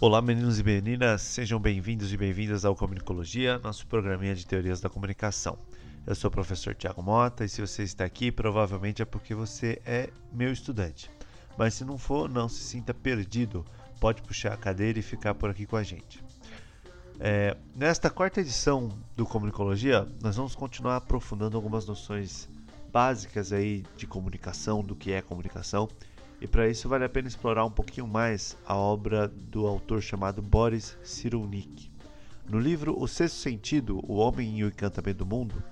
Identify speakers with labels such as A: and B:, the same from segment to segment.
A: Olá, meninos e meninas, sejam bem-vindos e bem-vindas ao Comunicologia, nosso programinha de teorias da comunicação. Eu sou o professor Tiago Mota e se você está aqui, provavelmente é porque você é meu estudante. Mas se não for, não se sinta perdido, pode puxar a cadeira e ficar por aqui com a gente. É, nesta quarta edição do Comunicologia, nós vamos continuar aprofundando algumas noções básicas aí de comunicação, do que é comunicação e para isso vale a pena explorar um pouquinho mais a obra do autor chamado Boris Cyrulnik. No livro O Sexto Sentido, O Homem e o Encantamento do Mundo,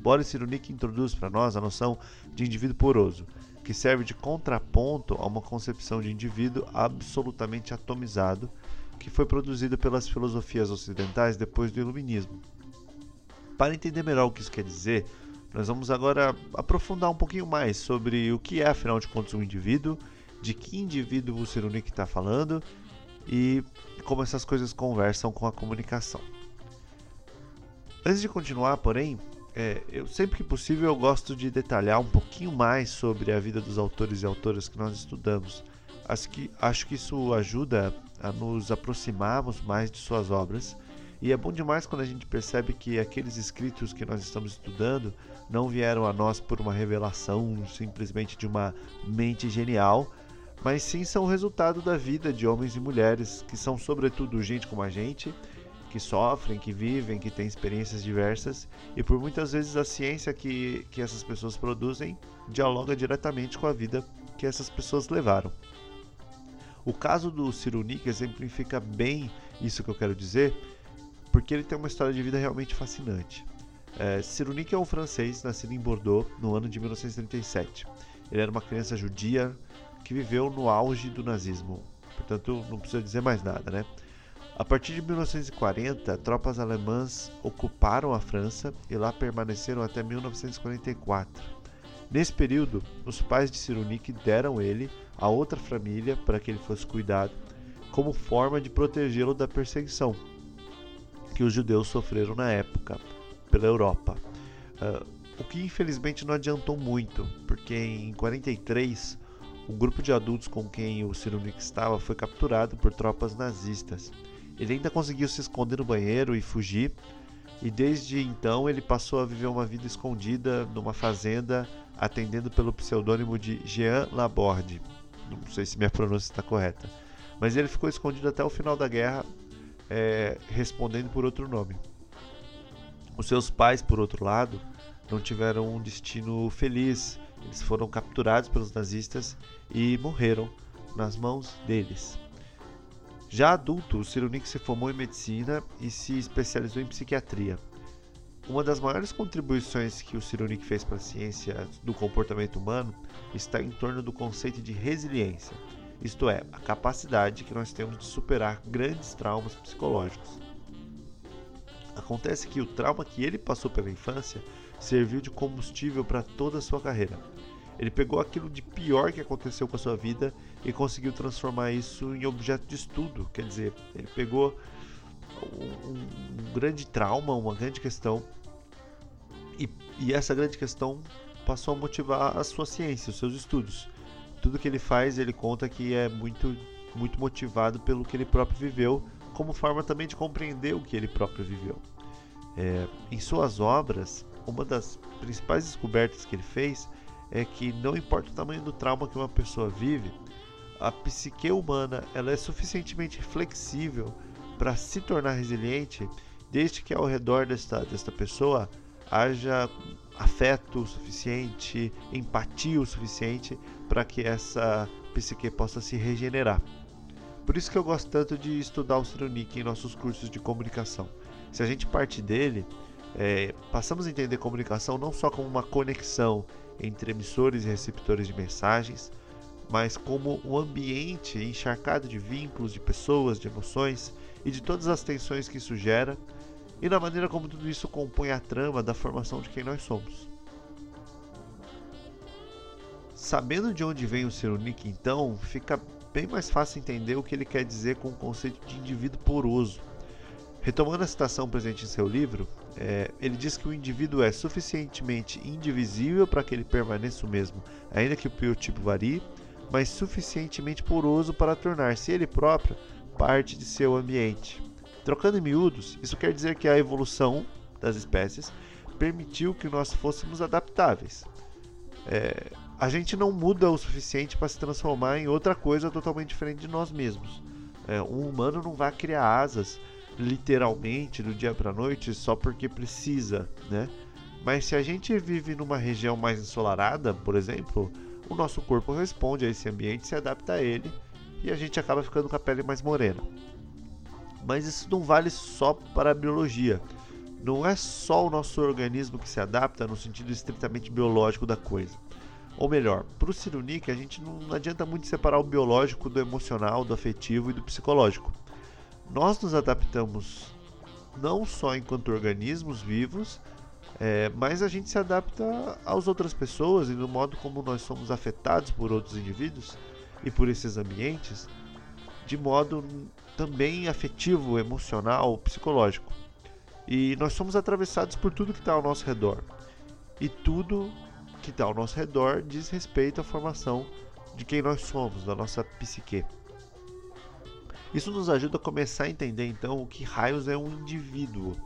A: Boris Cyrulnik introduz para nós a noção de indivíduo poroso, que serve de contraponto a uma concepção de indivíduo absolutamente atomizado que foi produzido pelas filosofias ocidentais depois do Iluminismo. Para entender melhor o que isso quer dizer, nós vamos agora aprofundar um pouquinho mais sobre o que é, afinal de contas, um indivíduo, de que indivíduo o Cyrulnik está falando e como essas coisas conversam com a comunicação. Antes de continuar, porém, é, eu sempre que possível eu gosto de detalhar um pouquinho mais sobre a vida dos autores e autoras que nós estudamos. Acho que, acho que isso ajuda a nos aproximarmos mais de suas obras e é bom demais quando a gente percebe que aqueles escritos que nós estamos estudando não vieram a nós por uma revelação simplesmente de uma mente genial, mas sim são resultado da vida de homens e mulheres que são, sobretudo, gente como a gente, que sofrem, que vivem, que têm experiências diversas e por muitas vezes a ciência que, que essas pessoas produzem dialoga diretamente com a vida que essas pessoas levaram. O caso do Cyrulnik exemplifica bem isso que eu quero dizer, porque ele tem uma história de vida realmente fascinante. É, Cyrulnik é um francês nascido em Bordeaux no ano de 1937. Ele era uma criança judia que viveu no auge do nazismo, portanto não precisa dizer mais nada, né? A partir de 1940, tropas alemãs ocuparam a França e lá permaneceram até 1944. Nesse período, os pais de Cyrulnik deram ele a outra família para que ele fosse cuidado, como forma de protegê-lo da perseguição que os judeus sofreram na época pela Europa. Uh, o que infelizmente não adiantou muito, porque em 43 um grupo de adultos com quem o Cyrulnik estava foi capturado por tropas nazistas. Ele ainda conseguiu se esconder no banheiro e fugir, e desde então ele passou a viver uma vida escondida numa fazenda, atendendo pelo pseudônimo de Jean Laborde. Não sei se minha pronúncia está correta. Mas ele ficou escondido até o final da guerra é, respondendo por outro nome. Os seus pais, por outro lado, não tiveram um destino feliz. Eles foram capturados pelos nazistas e morreram nas mãos deles. Já adulto, Cyrulnik se formou em medicina e se especializou em psiquiatria. Uma das maiores contribuições que o Cyrulnik fez para a ciência do comportamento humano está em torno do conceito de resiliência isto é, a capacidade que nós temos de superar grandes traumas psicológicos. Acontece que o trauma que ele passou pela infância serviu de combustível para toda a sua carreira. Ele pegou aquilo de pior que aconteceu com a sua vida e conseguiu transformar isso em objeto de estudo. Quer dizer, ele pegou um, um grande trauma, uma grande questão, e, e essa grande questão passou a motivar a sua ciência, os seus estudos tudo que ele faz, ele conta que é muito, muito motivado pelo que ele próprio viveu, como forma também de compreender o que ele próprio viveu. É, em suas obras, uma das principais descobertas que ele fez é que não importa o tamanho do trauma que uma pessoa vive, a psique humana ela é suficientemente flexível para se tornar resiliente, desde que ao redor desta, desta pessoa haja afeto o suficiente, empatia o suficiente para que essa psique possa se regenerar. Por isso que eu gosto tanto de estudar o Cyrulnik em nossos cursos de comunicação. Se a gente parte dele, é, passamos a entender comunicação não só como uma conexão entre emissores e receptores de mensagens, mas como um ambiente encharcado de vínculos, de pessoas, de emoções e de todas as tensões que isso gera, e na maneira como tudo isso compõe a trama da formação de quem nós somos. Sabendo de onde vem o Cyrulnik, então, fica bem mais fácil entender o que ele quer dizer com o conceito de indivíduo poroso. Retomando a citação presente em seu livro, é, ele diz que o indivíduo é suficientemente indivisível para que ele permaneça o mesmo, ainda que o biotipo varie, mas suficientemente poroso para tornar-se ele próprio parte de seu ambiente. Trocando em miúdos, isso quer dizer que a evolução das espécies permitiu que nós fôssemos adaptáveis. É, a gente não muda o suficiente para se transformar em outra coisa totalmente diferente de nós mesmos. É, um humano não vai criar asas literalmente do dia para noite só porque precisa, né? Mas se a gente vive numa região mais ensolarada, por exemplo, o nosso corpo responde a esse ambiente, se adapta a ele e a gente acaba ficando com a pele mais morena. Mas isso não vale só para a biologia. Não é só o nosso organismo que se adapta no sentido estritamente biológico da coisa. Ou melhor, para o Cirunic a gente não adianta muito separar o biológico do emocional, do afetivo e do psicológico. Nós nos adaptamos não só enquanto organismos vivos, é, mas a gente se adapta às outras pessoas e no modo como nós somos afetados por outros indivíduos e por esses ambientes, de modo também afetivo, emocional, psicológico. E nós somos atravessados por tudo que está ao nosso redor. E tudo que está ao nosso redor diz respeito à formação de quem nós somos, da nossa psique. Isso nos ajuda a começar a entender então o que raios é um indivíduo.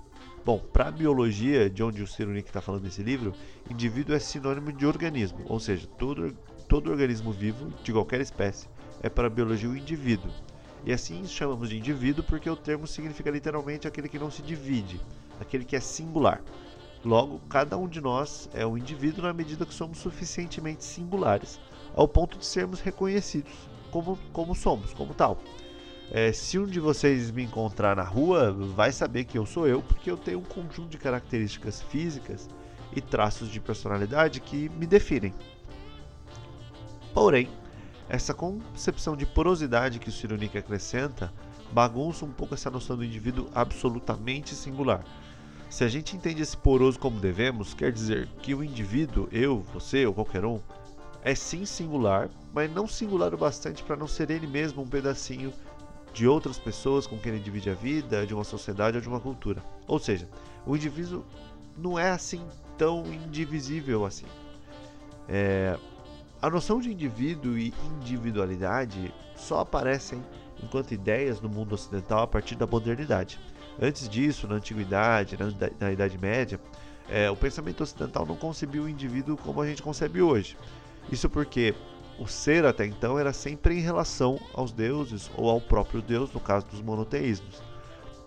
A: Bom, para a biologia, de onde o Cyrulnik está falando nesse livro, indivíduo é sinônimo de organismo, ou seja, todo, todo organismo vivo, de qualquer espécie, é para a biologia o indivíduo. E assim chamamos de indivíduo porque o termo significa literalmente aquele que não se divide, aquele que é singular. Logo, cada um de nós é um indivíduo na medida que somos suficientemente singulares, ao ponto de sermos reconhecidos como, como somos, como tal. É, se um de vocês me encontrar na rua, vai saber que eu sou eu, porque eu tenho um conjunto de características físicas e traços de personalidade que me definem. Porém, essa concepção de porosidade que o Cyrulnik acrescenta bagunça um pouco essa noção do indivíduo absolutamente singular. Se a gente entende esse poroso como devemos, quer dizer que o indivíduo, eu, você ou qualquer um, é sim singular, mas não singular o bastante para não ser ele mesmo um pedacinho de outras pessoas com quem ele divide a vida, de uma sociedade ou de uma cultura. Ou seja, o indivíduo não é assim tão indivisível assim. É, a noção de indivíduo e individualidade só aparecem enquanto ideias no mundo ocidental a partir da modernidade. Antes disso, na antiguidade, na, Idade Média, é, o pensamento ocidental não concebia o indivíduo como a gente concebe hoje. Isso porque o ser até então era sempre em relação aos deuses ou ao próprio Deus, no caso dos monoteísmos.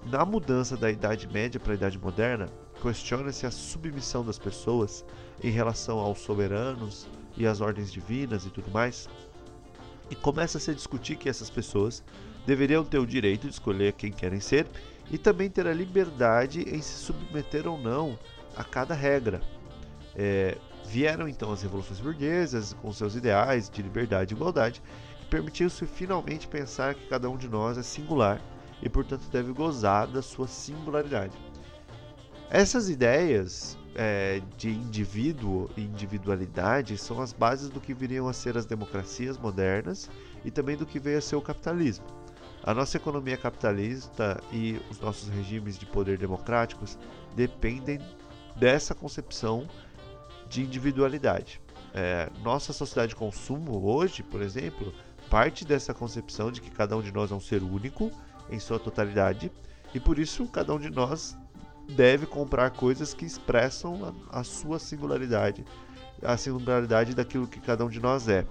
A: Na mudança da Idade Média para a Idade Moderna, questiona-se a submissão das pessoas em relação aos soberanos, e as ordens divinas e tudo mais. E começa-se a discutir que essas pessoas deveriam ter o direito de escolher quem querem ser e também ter a liberdade em se submeter ou não a cada regra. É, vieram então as revoluções burguesas com seus ideais de liberdade e igualdade, que permitiu-se finalmente pensar que cada um de nós é singular e, portanto, deve gozar da sua singularidade. Essas ideias é, de indivíduo e individualidade são as bases do que viriam a ser as democracias modernas e também do que veio a ser o capitalismo. A nossa economia capitalista e os nossos regimes de poder democráticos dependem dessa concepção de individualidade. É, nossa sociedade de consumo hoje, por exemplo, parte dessa concepção de que cada um de nós é um ser único em sua totalidade e por isso cada um de nós deve comprar coisas que expressam a, a sua singularidade, a singularidade daquilo que cada um de nós é.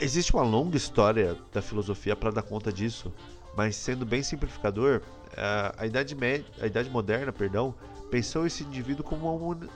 A: Existe uma longa história da filosofia para dar conta disso, mas sendo bem simplificador, a idade, média, a idade moderna, perdão, pensou esse indivíduo como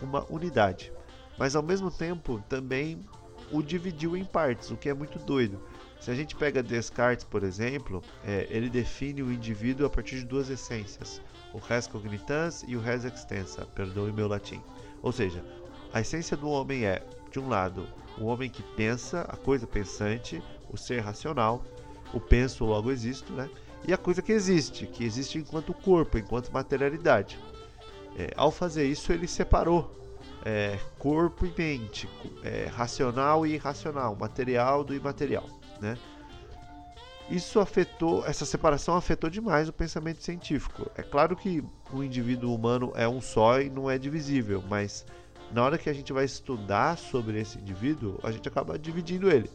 A: uma unidade, mas ao mesmo tempo também o dividiu em partes, o que é muito doido. Se a gente pega Descartes, por exemplo, é, ele define o indivíduo a partir de duas essências, o res cognitans e o res extensa, perdoe meu latim. Ou seja, a essência do homem é, de um lado, o homem que pensa, a coisa pensante, o ser racional, o penso logo existo, né? E a coisa que existe, que existe enquanto corpo, enquanto materialidade. É, ao fazer isso, ele separou é, corpo e mente, é, racional e irracional, material do imaterial né? Isso afetou, essa separação afetou demais o pensamento científico. É claro que o indivíduo humano é um só e não é divisível, mas na hora que a gente vai estudar sobre esse indivíduo, a gente acaba dividindo ele.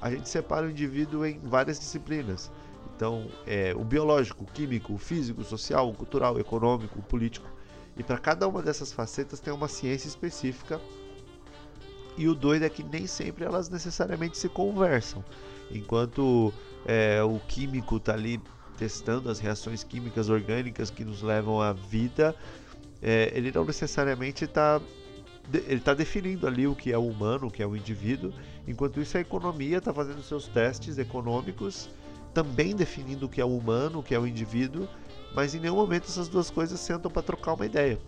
A: a gente separa o indivíduo em várias disciplinas. Então, é, o biológico, o químico, o físico, o social, o cultural, o econômico, o político. E para cada uma dessas facetas tem uma ciência específica. E o doido é que nem sempre elas necessariamente se conversam. Enquanto é, o químico está ali testando as reações químicas orgânicas que nos levam à vida, é, ele não necessariamente está ele está definindo ali o que é o humano, o que é o indivíduo, enquanto isso a economia está fazendo seus testes econômicos, também definindo o que é o humano, o que é o indivíduo, mas em nenhum momento essas duas coisas sentam para trocar uma ideia.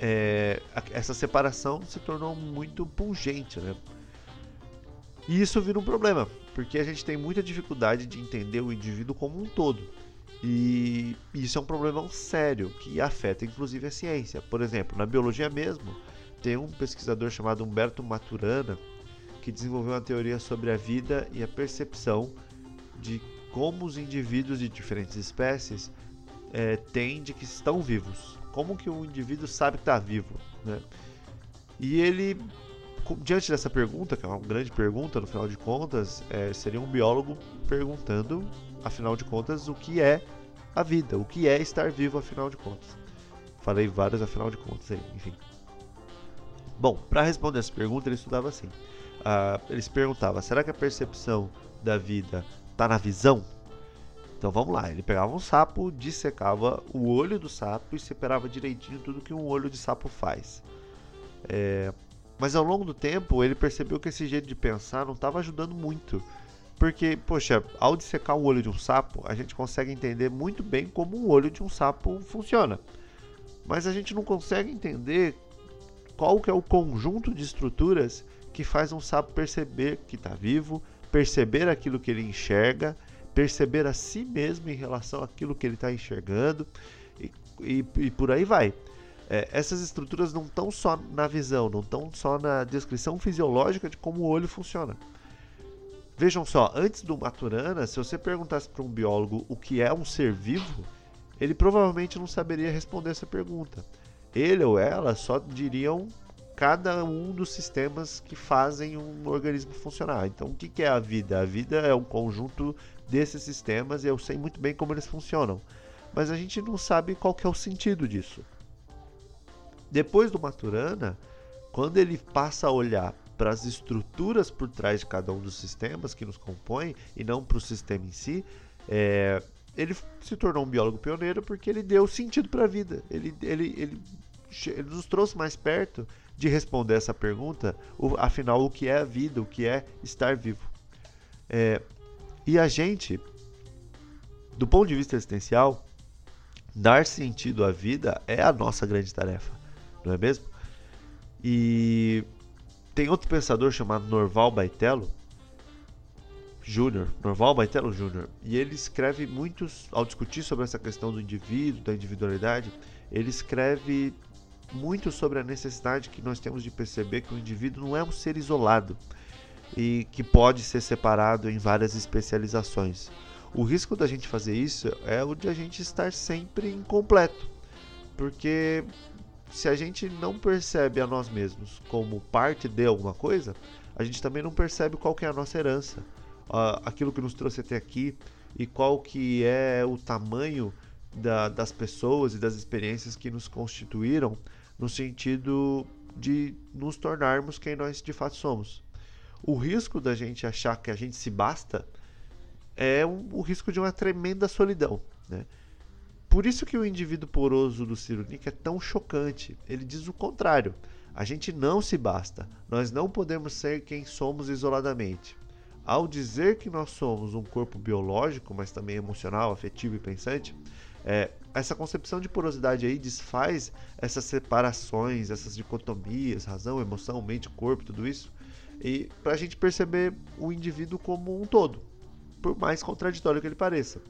A: É, essa separação se tornou muito pungente, né? E isso vira um problema, porque a gente tem muita dificuldade de entender o indivíduo como um todo. E isso é um problema sério que afeta inclusive a ciência. Por exemplo, na biologia mesmo, tem um pesquisador chamado Humberto Maturana que desenvolveu uma teoria sobre a vida e a percepção de como os indivíduos de diferentes espécies é, têm de que estão vivos. Como que o indivíduo sabe que está vivo, né? E ele, diante dessa pergunta, que é uma grande pergunta no final de contas, é, seria um biólogo perguntando, afinal de contas, o que é a vida, o que é estar vivo, afinal de contas. Falei vários afinal de contas aí, enfim. Bom, para responder essa pergunta, ele estudava assim. Uh, ele se perguntava: será que a percepção da vida está na visão? Então vamos lá, ele pegava um sapo, dissecava o olho do sapo e separava direitinho tudo que um olho de sapo faz. É, mas ao longo do tempo ele percebeu que esse jeito de pensar não estava ajudando muito. Porque, poxa, ao dissecar o olho de um sapo, a gente consegue entender muito bem como o olho de um sapo funciona. Mas a gente não consegue entender qual que é o conjunto de estruturas que faz um sapo perceber que está vivo, perceber aquilo que ele enxerga perceber a si mesmo em relação àquilo que ele está enxergando e, e, e, por aí vai. É, essas estruturas não estão só na visão, não estão só na descrição fisiológica de como o olho funciona. Vejam só, antes do Maturana, se você perguntasse para um biólogo o que é um ser vivo, ele provavelmente não saberia responder essa pergunta. Ele ou ela só diriam cada um dos sistemas que fazem um organismo funcionar. Então, o que é a vida? A vida é um conjunto desses sistemas eu sei muito bem como eles funcionam. Mas a gente não sabe qual é o sentido disso. Depois do Maturana, quando ele passa a olhar para as estruturas por trás de cada um dos sistemas que nos compõem e não para o sistema em si, é, ele se tornou um biólogo pioneiro porque ele deu sentido para a vida. Ele, ele, ele, ele nos trouxe mais perto de responder essa pergunta, o, afinal, o que é a vida, o que é estar vivo. É, e a gente, do ponto de vista existencial, dar sentido à vida é a nossa grande tarefa, não é mesmo? E tem outro pensador chamado Norval Baitello Júnior, Norval Baitello Júnior, e ele escreve muitos, ao discutir sobre essa questão do indivíduo, da individualidade, ele escreve muito sobre a necessidade que nós temos de perceber que o indivíduo não é um ser isolado e que pode ser separado em várias especializações. O risco da gente fazer isso é o de a gente estar sempre incompleto, porque se a gente não percebe a nós mesmos como parte de alguma coisa, a gente também não percebe qual que é a nossa herança, aquilo que nos trouxe até aqui e qual que é o tamanho da, das pessoas e das experiências que nos constituíram no sentido de nos tornarmos quem nós de fato somos. O risco da gente achar que a gente se basta é um, o risco de uma tremenda solidão. Né? Por isso que o indivíduo poroso do Cyrulnik é tão chocante. Ele diz o contrário. A gente não se basta. Nós não podemos ser quem somos isoladamente. Ao dizer que nós somos um corpo biológico, mas também emocional, afetivo e pensante, é, essa concepção de porosidade aí desfaz essas separações, essas dicotomias, razão, emoção, mente, corpo, tudo isso, e para a gente perceber o indivíduo como um todo, por mais contraditório que ele pareça.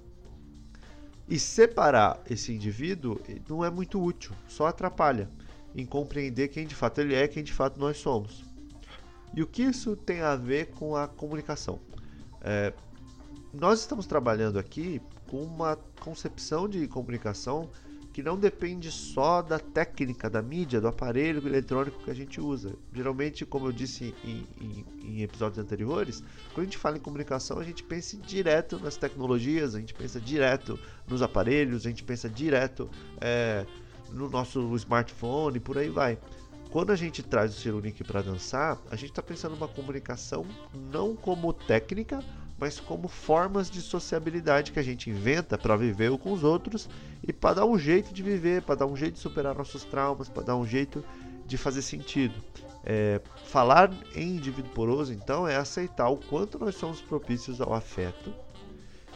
A: E separar esse indivíduo não é muito útil, só atrapalha em compreender quem de fato ele é, quem de fato nós somos. E o que isso tem a ver com a comunicação? É, nós estamos trabalhando aqui com uma concepção de comunicação que não depende só da técnica, da mídia, do aparelho eletrônico que a gente usa. Geralmente, como eu disse em, em, em, episódios anteriores, quando a gente fala em comunicação, a gente pensa direto nas tecnologias, a gente pensa direto nos aparelhos, a gente pensa direto é, no nosso smartphone, por aí vai. Quando a gente traz o Cirunic para dançar, a gente está pensando numa comunicação não como técnica, mas como formas de sociabilidade que a gente inventa para viver com os outros e para dar um jeito de viver, para dar um jeito de superar nossos traumas, para dar um jeito de fazer sentido. É, falar em indivíduo poroso, então, é aceitar o quanto nós somos propícios ao afeto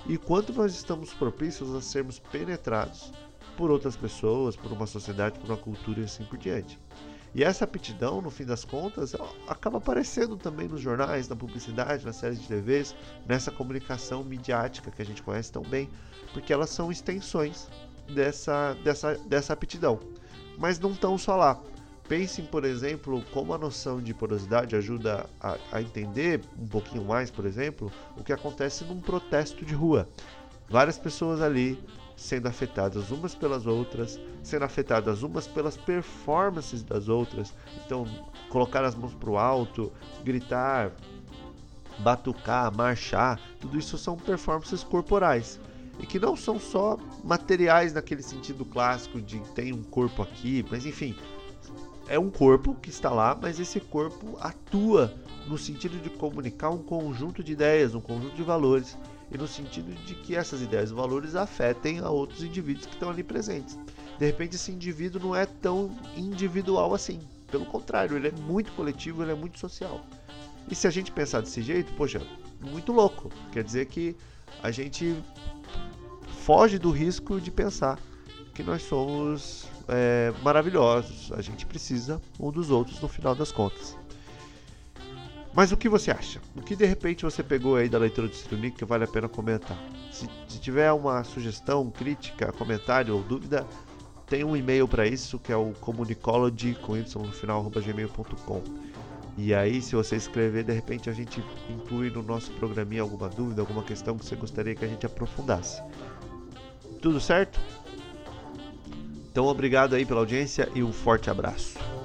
A: e quanto nós estamos propícios a sermos penetrados por outras pessoas, por uma sociedade, por uma cultura e assim por diante. E essa aptidão, no fim das contas, acaba aparecendo também nos jornais, na publicidade, nas séries de TVs, nessa comunicação midiática que a gente conhece tão bem, porque elas são extensões dessa, dessa, dessa aptidão. Mas não estão só lá. Pensem, por exemplo, como a noção de porosidade ajuda a, a entender um pouquinho mais, por exemplo, o que acontece num protesto de rua. Várias pessoas ali sendo afetadas umas pelas outras, sendo afetadas umas pelas performances das outras. Então, colocar as mãos para o alto, gritar, batucar, marchar, tudo isso são performances corporais. E que não são só materiais naquele sentido clássico de tem um corpo aqui, mas enfim, é um corpo que está lá, mas esse corpo atua no sentido de comunicar um conjunto de ideias, um conjunto de valores e no sentido de que essas ideias e valores afetem a outros indivíduos que estão ali presentes. De repente, esse indivíduo não é tão individual assim. Pelo contrário, ele é muito coletivo, ele é muito social. E se a gente pensar desse jeito, poxa, muito louco. Quer dizer que a gente foge do risco de pensar que nós somos é, maravilhosos. A gente precisa um dos outros no final das contas. Mas o que você acha? O que de repente você pegou aí da leitura do Citronic que vale a pena comentar? Se, se tiver uma sugestão, crítica, comentário ou dúvida, tem um e-mail para isso que é o comunicology com y no final gmail.com. E aí, se você escrever, de repente a gente inclui no nosso programinha alguma dúvida, alguma questão que você gostaria que a gente aprofundasse. Tudo certo? Então, obrigado aí pela audiência e um forte abraço.